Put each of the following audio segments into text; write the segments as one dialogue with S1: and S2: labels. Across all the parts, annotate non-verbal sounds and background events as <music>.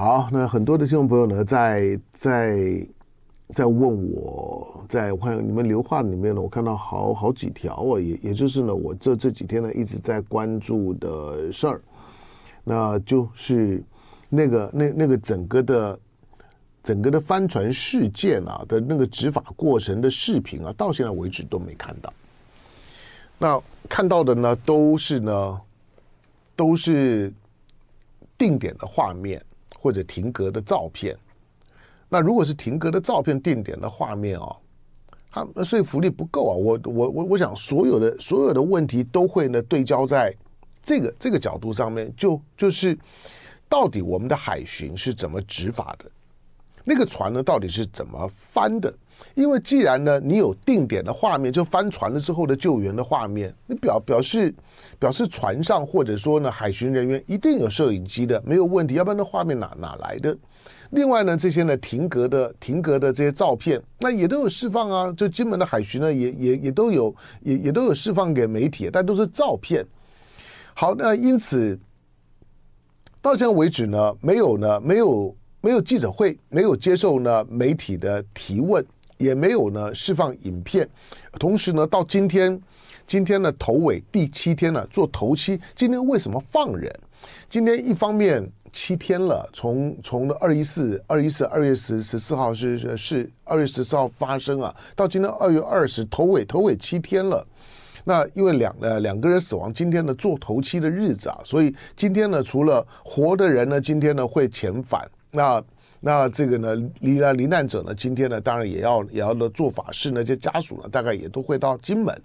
S1: 好，那很多的听众朋友呢，在在在问我，在我看你们留话里面呢，我看到好好几条啊，也也就是呢，我这这几天呢一直在关注的事儿，那就是那个那那个整个的整个的帆船事件啊的那个执法过程的视频啊，到现在为止都没看到。那看到的呢，都是呢，都是定点的画面。或者停格的照片，那如果是停格的照片、定点的画面啊，它说服力不够啊！我我我我想，所有的所有的问题都会呢对焦在这个这个角度上面，就就是到底我们的海巡是怎么执法的？那个船呢，到底是怎么翻的？因为既然呢，你有定点的画面，就翻船了之后的救援的画面，你表表示表示船上或者说呢，海巡人员一定有摄影机的，没有问题，要不然那画面哪哪来的？另外呢，这些呢停格的停格的这些照片，那也都有释放啊，就金门的海巡呢，也也也都有也也都有释放给媒体，但都是照片。好，那因此到现在为止呢，没有呢，没有没有记者会，没有接受呢媒体的提问。也没有呢释放影片，同时呢到今天，今天呢头尾第七天呢做头七，今天为什么放人？今天一方面七天了，从从二一四二一四二月十十四号是是是二月十四号发生啊，到今天二月二十头尾头尾七天了，那因为两呃两个人死亡，今天呢做头七的日子啊，所以今天呢除了活的人呢，今天呢会遣返那。那这个呢，罹难罹难者呢，今天呢，当然也要也要的做法事呢，这家属呢，大概也都会到金门。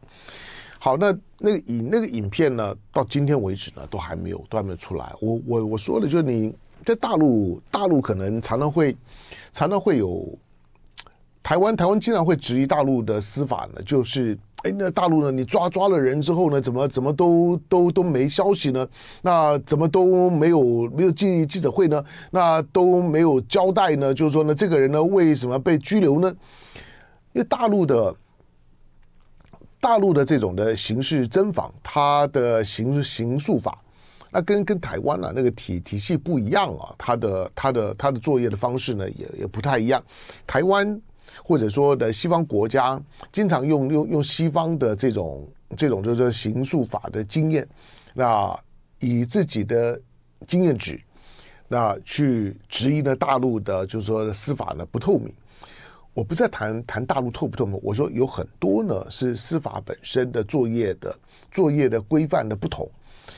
S1: 好，那那个影那个影片呢，到今天为止呢，都还没有都还没有出来。我我我说的就是你在大陆大陆可能常常会常常会有台湾台湾经常会质疑大陆的司法呢，就是。哎，那大陆呢？你抓抓了人之后呢？怎么怎么都都都没消息呢？那怎么都没有没有记记者会呢？那都没有交代呢？就是说呢，这个人呢，为什么被拘留呢？因为大陆的大陆的这种的刑事侦防，它的刑刑诉法，那跟跟台湾啊那个体体系不一样啊，它的它的它的作业的方式呢，也也不太一样。台湾。或者说的西方国家经常用用用西方的这种这种就是说刑诉法的经验，那以自己的经验值，那去质疑呢大陆的就是说司法呢不透明。我不再谈谈大陆透不透明，我说有很多呢是司法本身的作业的作业的规范的不同。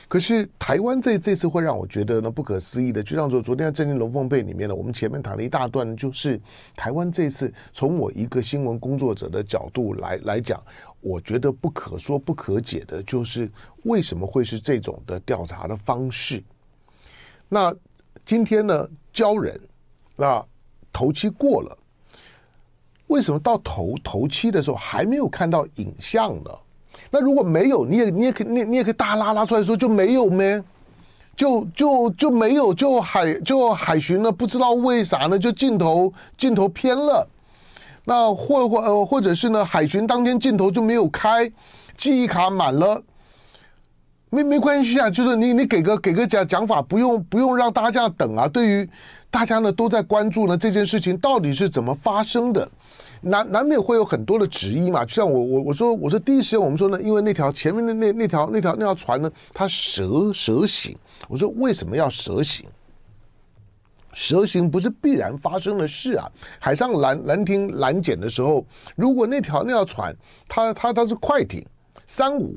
S1: 可是台湾这这次会让我觉得呢不可思议的，就像说昨天在《震惊龙凤被》里面呢，我们前面谈了一大段，就是台湾这次从我一个新闻工作者的角度来来讲，我觉得不可说不可解的，就是为什么会是这种的调查的方式？那今天呢，交人，那头七过了，为什么到头头七的时候还没有看到影像呢？那如果没有，你也你也可你你也可以大拉拉出来说就没有咩？就就就没有，就海就海巡呢？不知道为啥呢？就镜头镜头偏了，那或或呃或者是呢？海巡当天镜头就没有开，记忆卡满了，没没关系啊，就是你你给个给个讲讲法，不用不用让大家等啊。对于大家呢都在关注呢这件事情到底是怎么发生的。难难免会有很多的质疑嘛，就像我我我说我说第一时间我们说呢，因为那条前面的那那条那条那条船呢，它蛇蛇形，我说为什么要蛇形？蛇形不是必然发生的事啊。海上拦拦停拦检的时候，如果那条那条船它它它是快艇三五，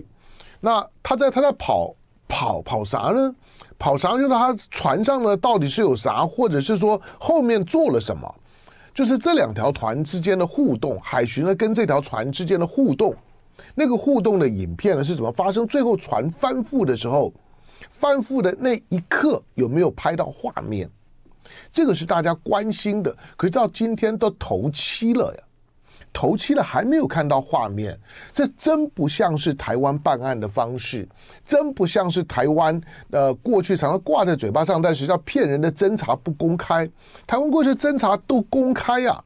S1: 那它在它在跑跑跑啥呢？跑啥就是它船上呢到底是有啥，或者是说后面做了什么？就是这两条船之间的互动，海巡呢跟这条船之间的互动，那个互动的影片呢是怎么发生？最后船翻覆的时候，翻覆的那一刻有没有拍到画面？这个是大家关心的。可是到今天都头七了呀。头七了还没有看到画面，这真不像是台湾办案的方式，真不像是台湾呃过去常常挂在嘴巴上，但是要骗人的侦查不公开。台湾过去侦查都公开啊，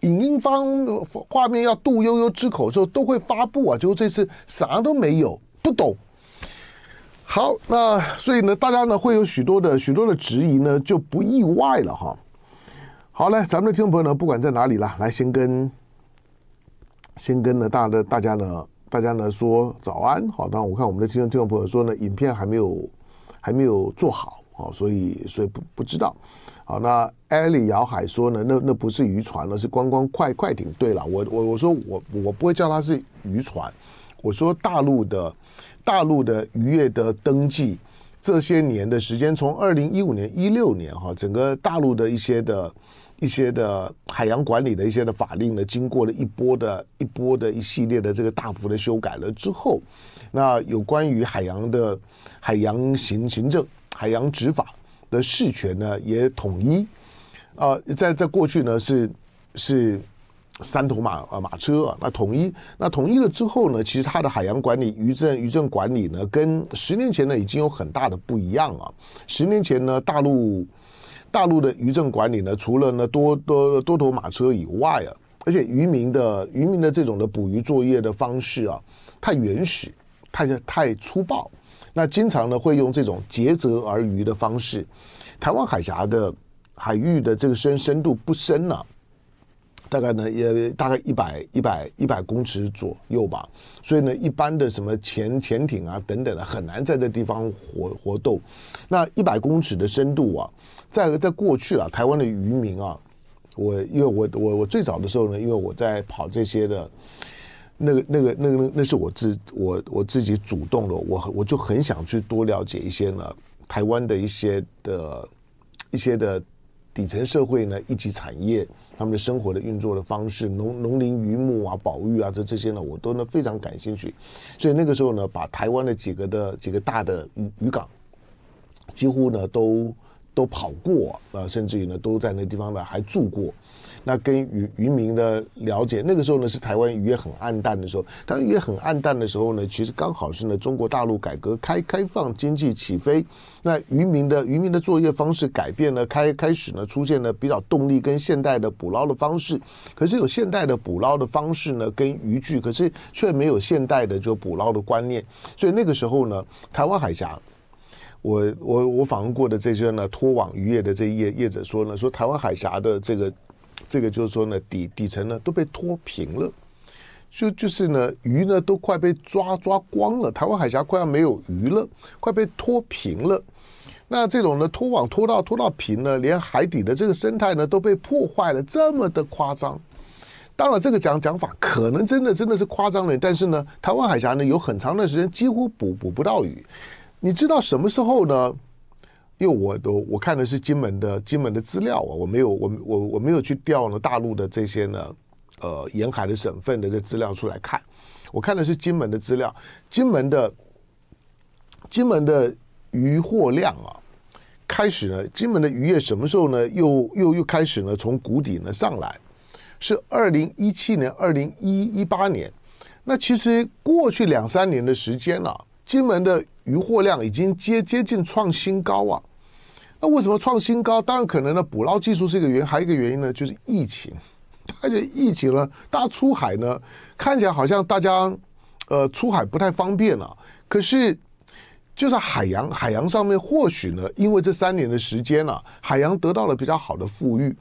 S1: 影音方画面要杜悠悠之口的时候都会发布啊，结果这次啥都没有，不懂。好，那所以呢，大家呢会有许多的许多的质疑呢，就不意外了哈。好嘞，咱们的听众朋友呢，不管在哪里啦，来先跟先跟呢大的大家呢，大家呢说早安。好，那我看我们的听众听众朋友说呢，影片还没有还没有做好，好，所以所以不不知道。好，那艾利姚海说呢，那那不是渔船了，是观光快快艇。对了，我我我说我我不会叫它是渔船，我说大陆的大陆的渔业的登记，这些年的时间，从二零一五年一六年哈，整个大陆的一些的一些的海洋管理的一些的法令呢，经过了一波的一波的一系列的这个大幅的修改了之后，那有关于海洋的海洋行行政、海洋执法。的事权呢也统一，啊，在在过去呢是是三头马啊马车啊，那统一那统一了之后呢，其实它的海洋管理、渔政渔政管理呢，跟十年前呢已经有很大的不一样啊。十年前呢，大陆大陆的渔政管理呢，除了呢多多多头马车以外啊，而且渔民的渔民的这种的捕鱼作业的方式啊，太原始，太太粗暴。那经常呢会用这种竭泽而渔的方式，台湾海峡的海域的这个深深度不深呢，大概呢也大概一百一百一百公尺左右吧，所以呢一般的什么潜潜艇啊等等的很难在这地方活活动。那一百公尺的深度啊，在在过去啊，台湾的渔民啊，我因为我我我最早的时候呢，因为我在跑这些的。那个、那个、那个、那那是我自我我自己主动的，我我就很想去多了解一些呢，台湾的一些的、一些的底层社会呢，一级产业他们的生活的运作的方式，农农林渔牧啊、保育啊，这这些呢，我都呢非常感兴趣。所以那个时候呢，把台湾的几个的几个大的渔渔港，几乎呢都都跑过啊，甚至于呢都在那地方呢还住过。那跟渔渔民的了解，那个时候呢是台湾渔业很暗淡的时候。当渔业很暗淡的时候呢，其实刚好是呢中国大陆改革开开放、经济起飞，那渔民的渔民的作业方式改变呢，开开始呢出现了比较动力跟现代的捕捞的方式。可是有现代的捕捞的方式呢，跟渔具，可是却没有现代的就捕捞的观念。所以那个时候呢，台湾海峡，我我我访问过的这些呢拖网渔业的这业业者说呢，说台湾海峡的这个。这个就是说呢，底底层呢都被拖平了，就就是呢鱼呢都快被抓抓光了，台湾海峡快要没有鱼了，快被拖平了。那这种呢拖网拖到拖到平呢，连海底的这个生态呢都被破坏了，这么的夸张。当然这个讲讲法可能真的真的是夸张了，但是呢，台湾海峡呢有很长的时间几乎捕捕不到鱼。你知道什么时候呢？因为我都我看的是金门的金门的资料啊，我没有我我我没有去调呢大陆的这些呢，呃沿海的省份的这资料出来看，我看的是金门的资料，金门的金门的渔获量啊，开始呢，金门的渔业什么时候呢？又又又开始呢从谷底呢上来，是二零一七年、二零一一八年，那其实过去两三年的时间了，啊，金门的。渔获量已经接接近创新高啊！那为什么创新高？当然可能呢，捕捞技术是一个原因，还有一个原因呢，就是疫情。而且疫情呢，大家出海呢，看起来好像大家呃出海不太方便了。可是，就是海洋海洋上面，或许呢，因为这三年的时间了，海洋得到了比较好的富裕，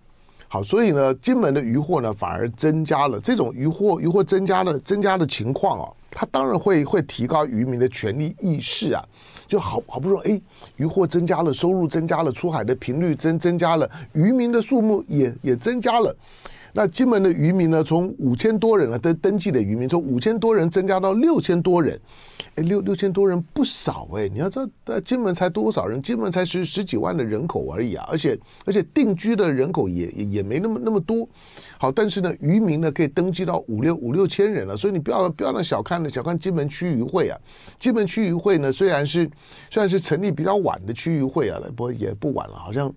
S1: 好，所以呢，金门的渔获呢反而增加了。这种渔获渔获增加了增加的情况啊。它当然会会提高渔民的权利意识啊，就好好不容易哎，渔获增加了，收入增加了，出海的频率增增加了，渔民的数目也也增加了。那金门的渔民呢，从五千多人啊，登登记的渔民从五千多人增加到六千多人，哎，六六千多人不少哎。你要知道，金门才多少人？金门才十十几万的人口而已啊，而且而且定居的人口也也也没那么那么多。好，但是呢，渔民呢可以登记到五六五六千人了，所以你不要不要那小看了小看金门区渔会啊。金门区渔会呢，虽然是虽然是成立比较晚的区渔会啊，不过也不晚了，好像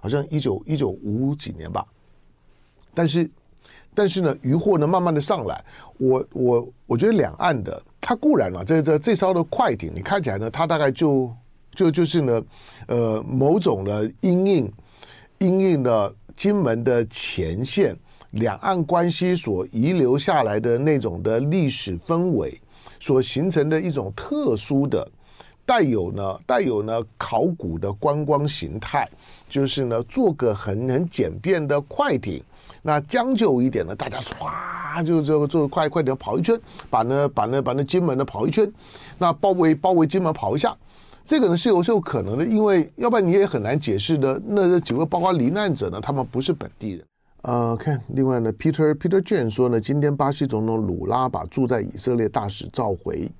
S1: 好像一九一九五几年吧。但是，但是呢，渔获呢慢慢的上来，我我我觉得两岸的它固然了，这这这艘的快艇，你看起来呢，它大概就就就是呢，呃，某种的阴影，阴影的金门的前线两岸关系所遗留下来的那种的历史氛围，所形成的一种特殊的带有呢带有呢考古的观光形态，就是呢做个很很简便的快艇。那将就一点呢，大家唰就就就快快点跑一圈，把那把那把那金门呢跑一圈，那包围包围金门跑一下，这个呢是有是有可能的，因为要不然你也很难解释的。那几位包括罹难者呢，他们不是本地人。呃，看另外呢，Peter Peter jan 说呢，今天巴西总统鲁拉把驻在以色列大使召回。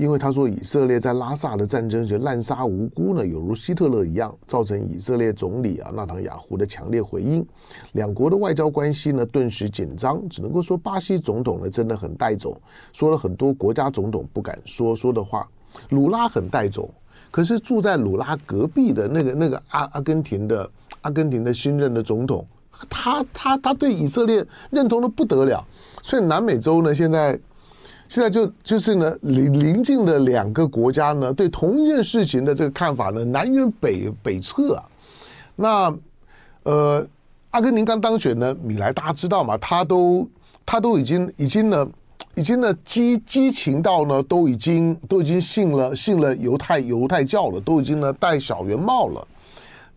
S1: 因为他说以色列在拉萨的战争就滥杀无辜呢，有如希特勒一样，造成以色列总理啊纳坦雅胡的强烈回应，两国的外交关系呢顿时紧张，只能够说巴西总统呢真的很带种，说了很多国家总统不敢说说的话。鲁拉很带种，可是住在鲁拉隔壁的那个那个阿阿根廷的阿根廷的新任的总统，他他他对以色列认同的不得了，所以南美洲呢现在。现在就就是呢，邻邻近的两个国家呢，对同一件事情的这个看法呢，南辕北北辙啊。那呃，阿根廷刚当选呢，米莱大家知道嘛？他都他都已经已经呢，已经呢激激情到呢，都已经都已经信了信了犹太犹太教了，都已经呢戴小圆帽了，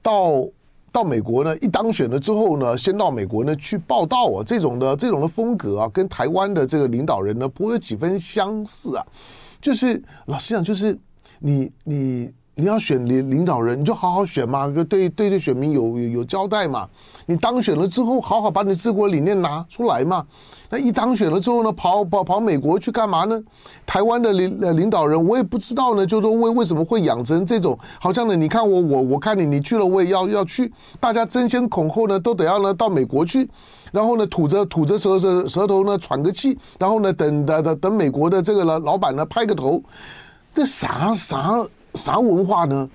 S1: 到。到美国呢，一当选了之后呢，先到美国呢去报道啊，这种的这种的风格啊，跟台湾的这个领导人呢，颇有几分相似啊。就是老实讲，就是你你你要选领领导人，你就好好选嘛，对对对选民有有有交代嘛。你当选了之后，好好把你治国理念拿出来嘛。那一当选了之后呢，跑跑跑美国去干嘛呢？台湾的领呃领导人，我也不知道呢，就是说为为什么会养成这种，好像呢，你看我我我看你你去了，我也要要去，大家争先恐后呢，都得要呢到美国去，然后呢吐着吐着舌舌舌头呢喘个气，然后呢等等等等美国的这个老老板呢拍个头，这啥啥啥文化呢？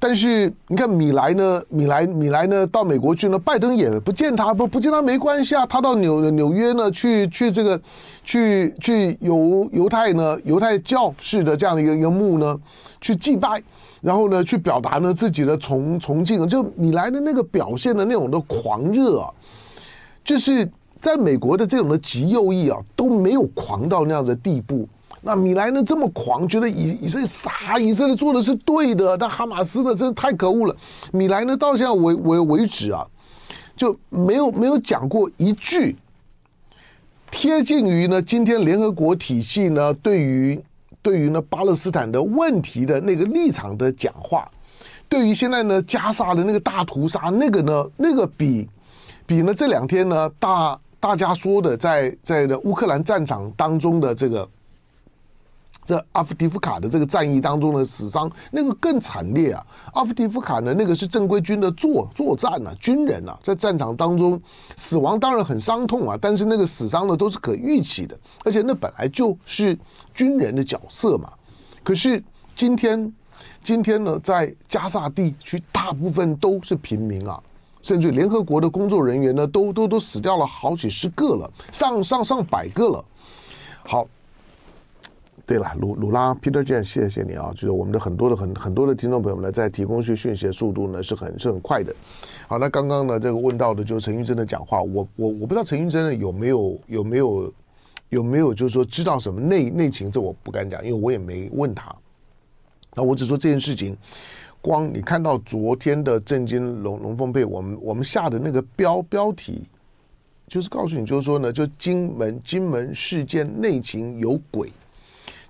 S1: 但是你看米莱呢，米莱米莱呢到美国去呢，拜登也不见他，不不见他没关系啊。他到纽纽约呢去去这个去去犹犹太呢犹太教式的这样的一个一个墓呢去祭拜，然后呢去表达呢自己的崇崇敬。就米莱的那个表现的那种的狂热啊，就是在美国的这种的极右翼啊都没有狂到那样的地步。那米莱呢这么狂，觉得以以色列啥以色列做的是对的，但哈马斯呢真的太可恶了。米莱呢到现在为为为止啊，就没有没有讲过一句贴近于呢今天联合国体系呢对于对于呢巴勒斯坦的问题的那个立场的讲话，对于现在呢加沙的那个大屠杀，那个呢那个比比呢这两天呢大大家说的在在的乌克兰战场当中的这个。这阿夫迪夫卡的这个战役当中的死伤，那个更惨烈啊！阿夫迪夫卡呢，那个是正规军的作作战啊，军人啊，在战场当中死亡当然很伤痛啊，但是那个死伤呢都是可预期的，而且那本来就是军人的角色嘛。可是今天，今天呢，在加萨地区大部分都是平民啊，甚至联合国的工作人员呢，都都都死掉了好几十个了，上上上百个了。好。对了，鲁鲁拉 Peter Jen，谢谢你啊！就是我们的很多的很很多的听众朋友们呢，在提供些讯息的速度呢是很是很快的。好，那刚刚呢这个问到的就是陈玉珍的讲话，我我我不知道陈玉珍呢有没有有没有有没有就是说知道什么内内情，这我不敢讲，因为我也没问他。那我只说这件事情，光你看到昨天的震惊龙龙凤配，我们我们下的那个标标题，就是告诉你，就是说呢，就金门金门事件内情有鬼。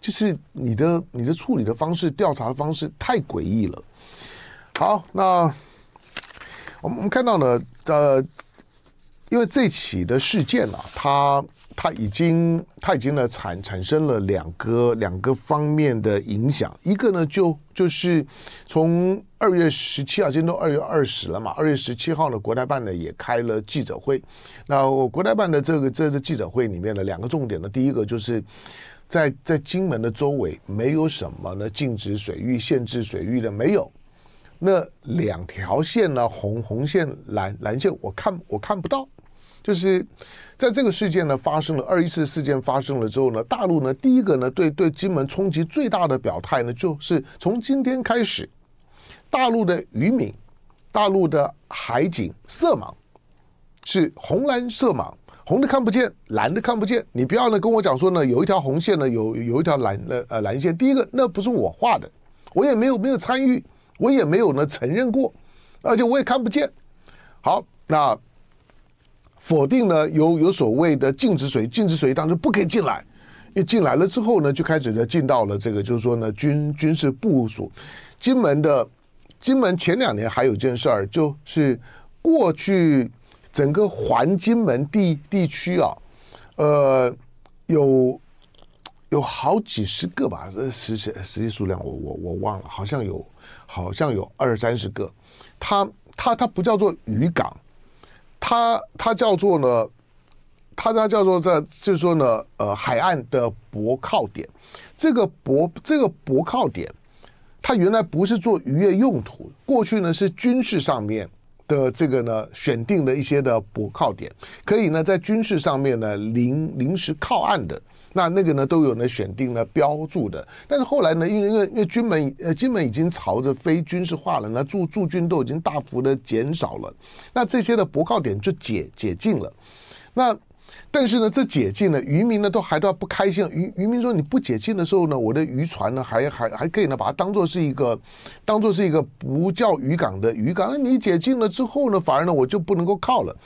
S1: 就是你的你的处理的方式，调查的方式太诡异了。好，那我们我们看到呢，呃，因为这起的事件啊，它它已经它已经呢产产生了两个两个方面的影响。一个呢，就就是从二月十七号，今天都二月二十了嘛，二月十七号呢，国台办呢也开了记者会。那我国台办的这个这个记者会里面的两个重点呢，第一个就是。在在金门的周围没有什么呢，禁止水域、限制水域的没有。那两条线呢，红红线、蓝蓝线，我看我看不到。就是在这个事件呢发生了二一次事件发生了之后呢，大陆呢第一个呢对对金门冲击最大的表态呢，就是从今天开始，大陆的渔民、大陆的海警色盲是红蓝色盲。红的看不见，蓝的看不见。你不要呢跟我讲说呢，有一条红线呢，有有一条蓝的呃蓝线。第一个，那不是我画的，我也没有没有参与，我也没有呢承认过，而且我也看不见。好，那否定呢有有所谓的禁止水禁止水当中不可以进来，一进来了之后呢，就开始呢进到了这个就是说呢军军事部署，金门的金门前两年还有件事儿，就是过去整个环金门地地区啊，呃有。有好几十个吧，实实实际数量我我我忘了，好像有好像有二三十个。它它它不叫做渔港，它它叫做呢，它它叫做在就是说呢，呃，海岸的泊靠点。这个泊这个泊靠点，它原来不是做渔业用途，过去呢是军事上面的这个呢选定的一些的泊靠点，可以呢在军事上面呢临临时靠岸的。那那个呢都有呢选定呢标注的，但是后来呢，因为因为因为军门呃金门已经朝着非军事化了，那驻驻军都已经大幅的减少了，那这些的泊靠点就解解禁了。那但是呢，这解禁了，渔民呢都还都要不开心。渔渔民说，你不解禁的时候呢，我的渔船呢还还还可以呢把它当做是一个当做是一个不叫渔港的渔港。那你解禁了之后呢，反而呢我就不能够靠了。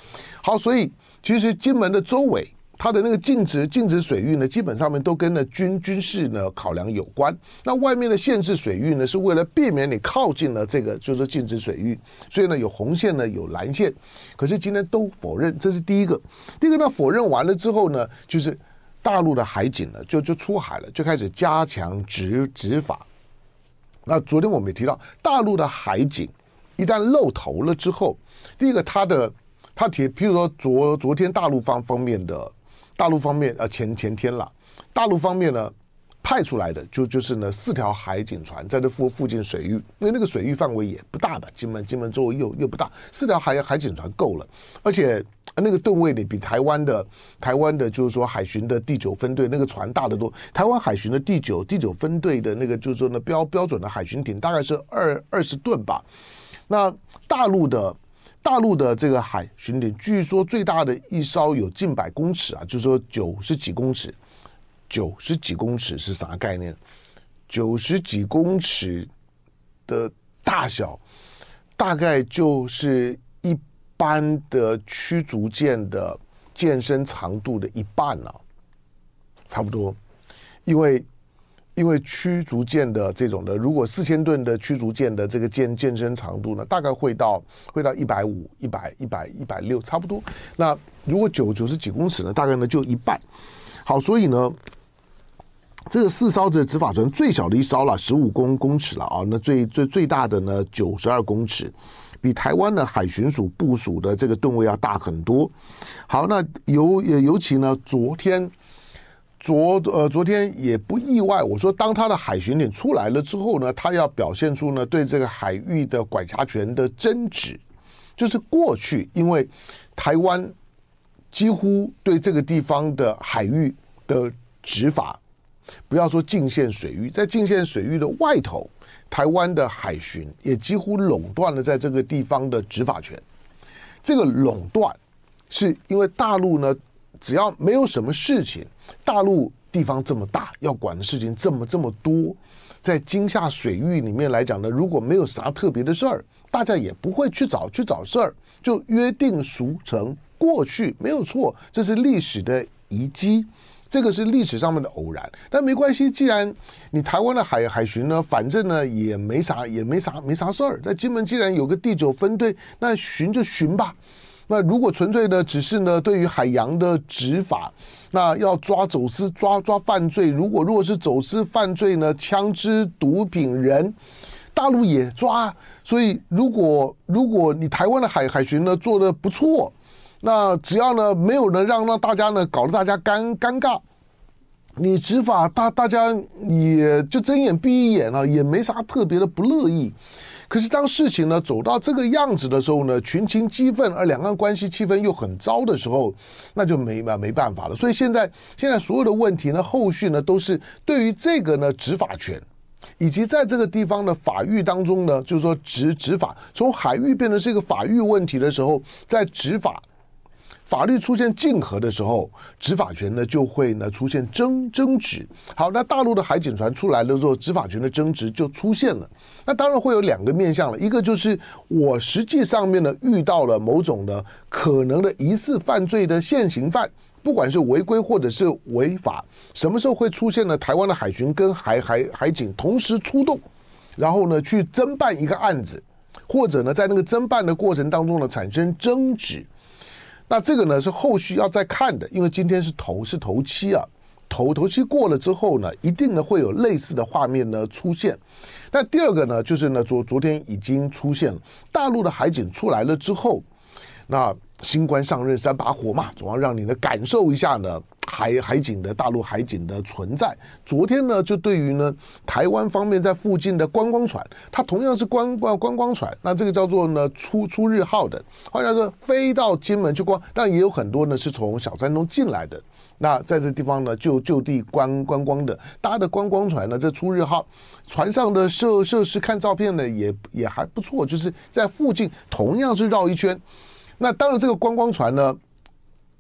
S1: 好，所以其实金门的周围。它的那个禁止禁止水域呢，基本上面都跟呢军军事呢考量有关。那外面的限制水域呢，是为了避免你靠近了这个就是禁止水域，所以呢有红线呢有蓝线。可是今天都否认，这是第一个。第一个呢否认完了之后呢，就是大陆的海警呢就就出海了，就开始加强执执法。那昨天我们也提到，大陆的海警一旦露头了之后，第一个他的他提，譬如说昨昨天大陆方方面的。大陆方面，呃，前前天了，大陆方面呢，派出来的就就是呢四条海警船在这附附近水域，因为那个水域范围也不大的，金门金门周围又又不大，四条海海警船够了，而且那个吨位呢比台湾的台湾的就是说海巡的第九分队那个船大得多，台湾海巡的第九第九分队的那个就是说呢标标准的海巡艇大概是二二十吨吧，那大陆的。大陆的这个海巡艇，据说最大的一艘有近百公尺啊，就是说九十几公尺，九十几公尺是啥概念？九十几公尺的大小，大概就是一般的驱逐舰的舰身长度的一半了，差不多，因为。因为驱逐舰的这种的，如果四千吨的驱逐舰的这个舰舰身长度呢，大概会到会到一百五、一百、一百、一百六，差不多。那如果九九十几公尺呢，大概呢就一半。好，所以呢，这个四艘的执法船，最小的一艘了十五公公尺了啊，那最最最大的呢九十二公尺，比台湾的海巡署部署的这个吨位要大很多。好，那尤尤其呢，昨天。昨呃昨天也不意外，我说当他的海巡艇出来了之后呢，他要表现出呢对这个海域的管辖权的争执，就是过去因为台湾几乎对这个地方的海域的执法，不要说禁限水域，在禁限水域的外头，台湾的海巡也几乎垄断了在这个地方的执法权。这个垄断是因为大陆呢，只要没有什么事情。大陆地方这么大，要管的事情这么这么多，在金厦水域里面来讲呢，如果没有啥特别的事儿，大家也不会去找去找事儿，就约定俗成过去没有错，这是历史的遗迹，这个是历史上面的偶然。但没关系，既然你台湾的海海巡呢，反正呢也没啥也没啥没啥事儿，在金门既然有个第九分队，那巡就巡吧。那如果纯粹的只是呢，对于海洋的执法，那要抓走私、抓抓犯罪。如果如果是走私犯罪呢，枪支、毒品、人，大陆也抓。所以如果如果你台湾的海海巡呢做得不错，那只要呢没有人让让大家呢搞得大家尴尴尬，你执法大大家也就睁眼闭一眼了，也没啥特别的不乐意。可是当事情呢走到这个样子的时候呢，群情激愤，而两岸关系气氛又很糟的时候，那就没办没办法了。所以现在现在所有的问题呢，后续呢都是对于这个呢执法权，以及在这个地方的法域当中呢，就是说执执法从海域变成是一个法域问题的时候，在执法法律出现竞合的时候，执法权呢就会呢出现争争执。好，那大陆的海警船出来了之后，执法权的争执就出现了。那当然会有两个面向了，一个就是我实际上面呢遇到了某种的可能的疑似犯罪的现行犯，不管是违规或者是违法，什么时候会出现呢？台湾的海巡跟海海海警同时出动，然后呢去侦办一个案子，或者呢在那个侦办的过程当中呢产生争执。那这个呢是后续要再看的，因为今天是头是头七啊，头头七过了之后呢，一定呢会有类似的画面呢出现。那第二个呢，就是呢昨昨天已经出现了，大陆的海警出来了之后，那新官上任三把火嘛，总要让你呢感受一下呢。海海警的大陆海警的存在，昨天呢，就对于呢台湾方面在附近的观光船，它同样是观观观光船，那这个叫做呢出出日号的，换句话说飞到金门去逛，但也有很多呢是从小山东进来的，那在这地方呢就就地观观光的搭的观光船呢，这出日号船上的设设施看照片呢也也还不错，就是在附近同样是绕一圈，那当然这个观光船呢。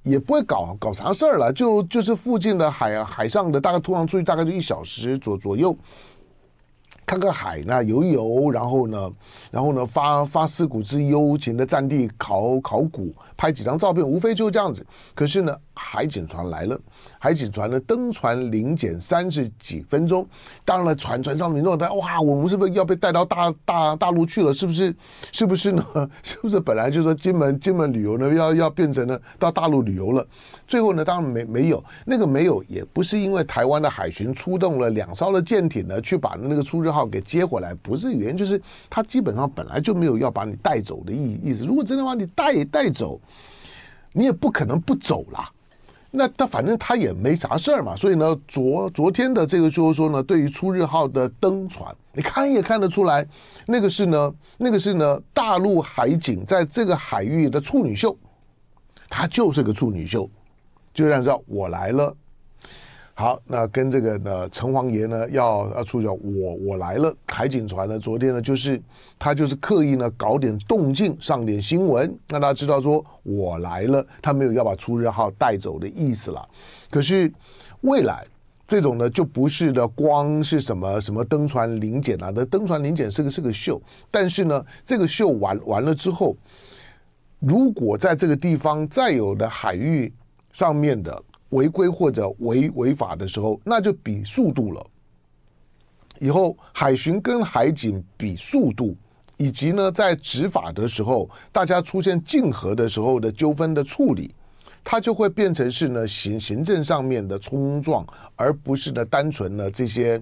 S1: 也不会搞搞啥事儿了，就就是附近的海海上的，大概通常出去大概就一小时左左右。看看海呢，游一游，然后呢，然后呢，发发思古之幽情的战地考考古，拍几张照片，无非就是这样子。可是呢，海警船来了，海警船呢登船临检三十几分钟，当然了，船船上民众在哇，我们是不是要被带到大大大陆去了？是不是？<laughs> <laughs> 是不是呢？是不是本来就说金门金门旅游呢，要要变成了到大陆旅游了？最后呢，当然没没有那个没有，也不是因为台湾的海巡出动了两艘的舰艇呢，去把那个出日号给接回来，不是原因，就是他基本上本来就没有要把你带走的意意思。如果真的把你带带走，你也不可能不走啦。那他反正他也没啥事儿嘛。所以呢，昨昨天的这个就是说呢，对于出日号的登船，你看也看得出来，那个是呢，那个是呢，大陆海警在这个海域的处女秀，他就是个处女秀。就这样知道我来了，好，那跟这个呢，城隍爷呢要要出去，我我来了。海警船呢，昨天呢就是他就是刻意呢搞点动静，上点新闻，让大家知道说我来了，他没有要把出日号带走的意思了。可是未来这种呢，就不是的，光是什么什么登船临检啊，那登船临检是个是个秀，但是呢，这个秀完完了之后，如果在这个地方再有的海域。上面的违规或者违违法的时候，那就比速度了。以后海巡跟海警比速度，以及呢在执法的时候，大家出现竞合的时候的纠纷的处理，它就会变成是呢行行政上面的冲撞，而不是呢单纯的这些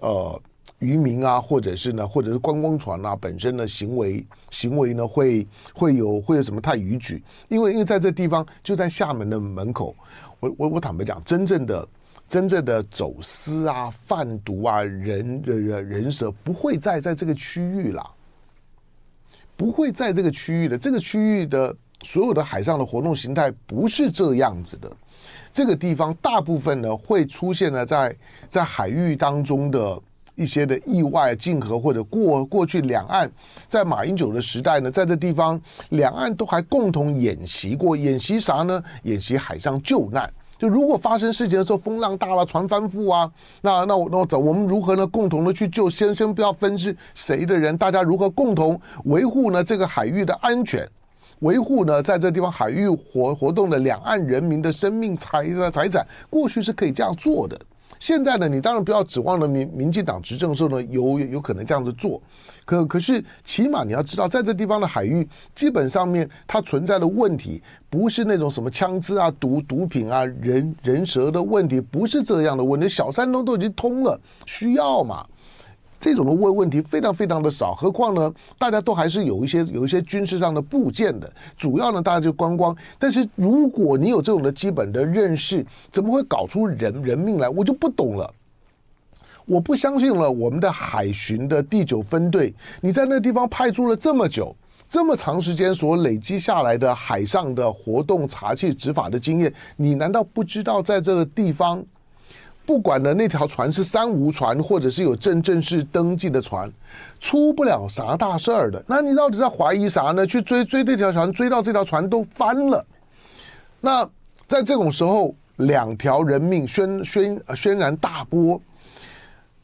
S1: 呃。渔民啊，或者是呢，或者是观光船啊，本身的行为行为呢，会会有会有什么太逾矩？因为因为在这地方就在厦门的门口，我我坦白讲，真正的真正的走私啊、贩毒啊、人人人蛇不会再在这个区域了，不会在这个区域的这个区域的所有的海上的活动形态不是这样子的，这个地方大部分呢会出现呢在在海域当中的。一些的意外竞合，或者过过去两岸在马英九的时代呢，在这地方两岸都还共同演习过，演习啥呢？演习海上救难。就如果发生事情的时候，风浪大了，船翻覆啊，那那我那我走，我们如何呢？共同的去救，先先不要分是谁的人，大家如何共同维护呢？这个海域的安全，维护呢，在这地方海域活活动的两岸人民的生命财财产，过去是可以这样做的。现在呢，你当然不要指望了民民进党执政的时候呢，有有可能这样子做，可可是起码你要知道，在这地方的海域，基本上面它存在的问题，不是那种什么枪支啊、毒毒品啊、人人蛇的问题，不是这样的问题。小山东都已经通了，需要嘛？这种的问问题非常非常的少，何况呢，大家都还是有一些有一些军事上的部件的，主要呢，大家就观光。但是如果你有这种的基本的认识，怎么会搞出人人命来？我就不懂了。我不相信了，我们的海巡的第九分队，你在那地方派驻了这么久，这么长时间所累积下来的海上的活动查缉执法的经验，你难道不知道在这个地方？不管呢，那条船是三无船，或者是有正正式登记的船，出不了啥大事儿的。那你到底在怀疑啥呢？去追追这条船，追到这条船都翻了。那在这种时候，两条人命轩轩轩然大波，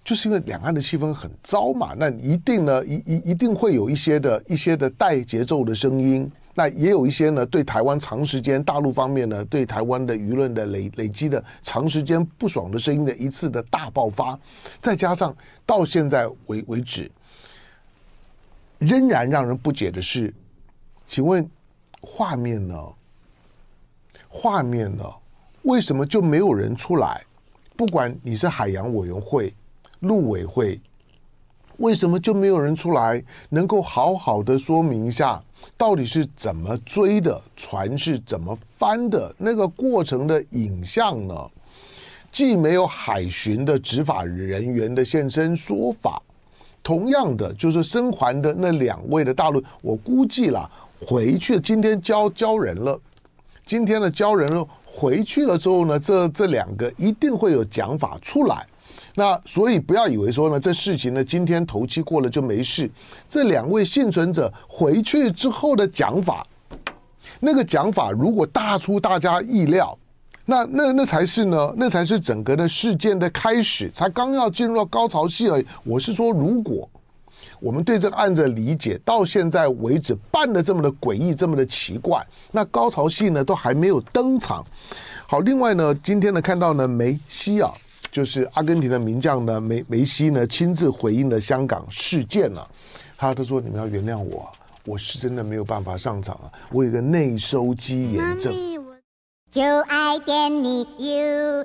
S1: 就是因为两岸的气氛很糟嘛。那一定呢，一一一定会有一些的一些的带节奏的声音。那也有一些呢，对台湾长时间大陆方面呢，对台湾的舆论的累累积的长时间不爽的声音的一次的大爆发，再加上到现在为为止，仍然让人不解的是，请问画面呢？画面呢？为什么就没有人出来？不管你是海洋委员会、陆委会，为什么就没有人出来能够好好的说明一下？到底是怎么追的？船是怎么翻的？那个过程的影像呢？既没有海巡的执法人员的现身说法，同样的，就是生还的那两位的大陆，我估计了回去今天交交人了，今天的交人了，回去了之后呢，这这两个一定会有讲法出来。那所以不要以为说呢，这事情呢，今天头七过了就没事。这两位幸存者回去之后的讲法，那个讲法如果大出大家意料，那那那才是呢，那才是整个的事件的开始，才刚要进入到高潮戏而已。我是说，如果我们对这个案子的理解到现在为止办得这么的诡异，这么的奇怪，那高潮戏呢都还没有登场。好，另外呢，今天呢看到呢梅西啊。就是阿根廷的名将呢梅梅西呢亲自回应了香港事件了。他他说你们要原谅我我是真的没有办法上场啊我有个内收肌炎症。就爱点你 ufo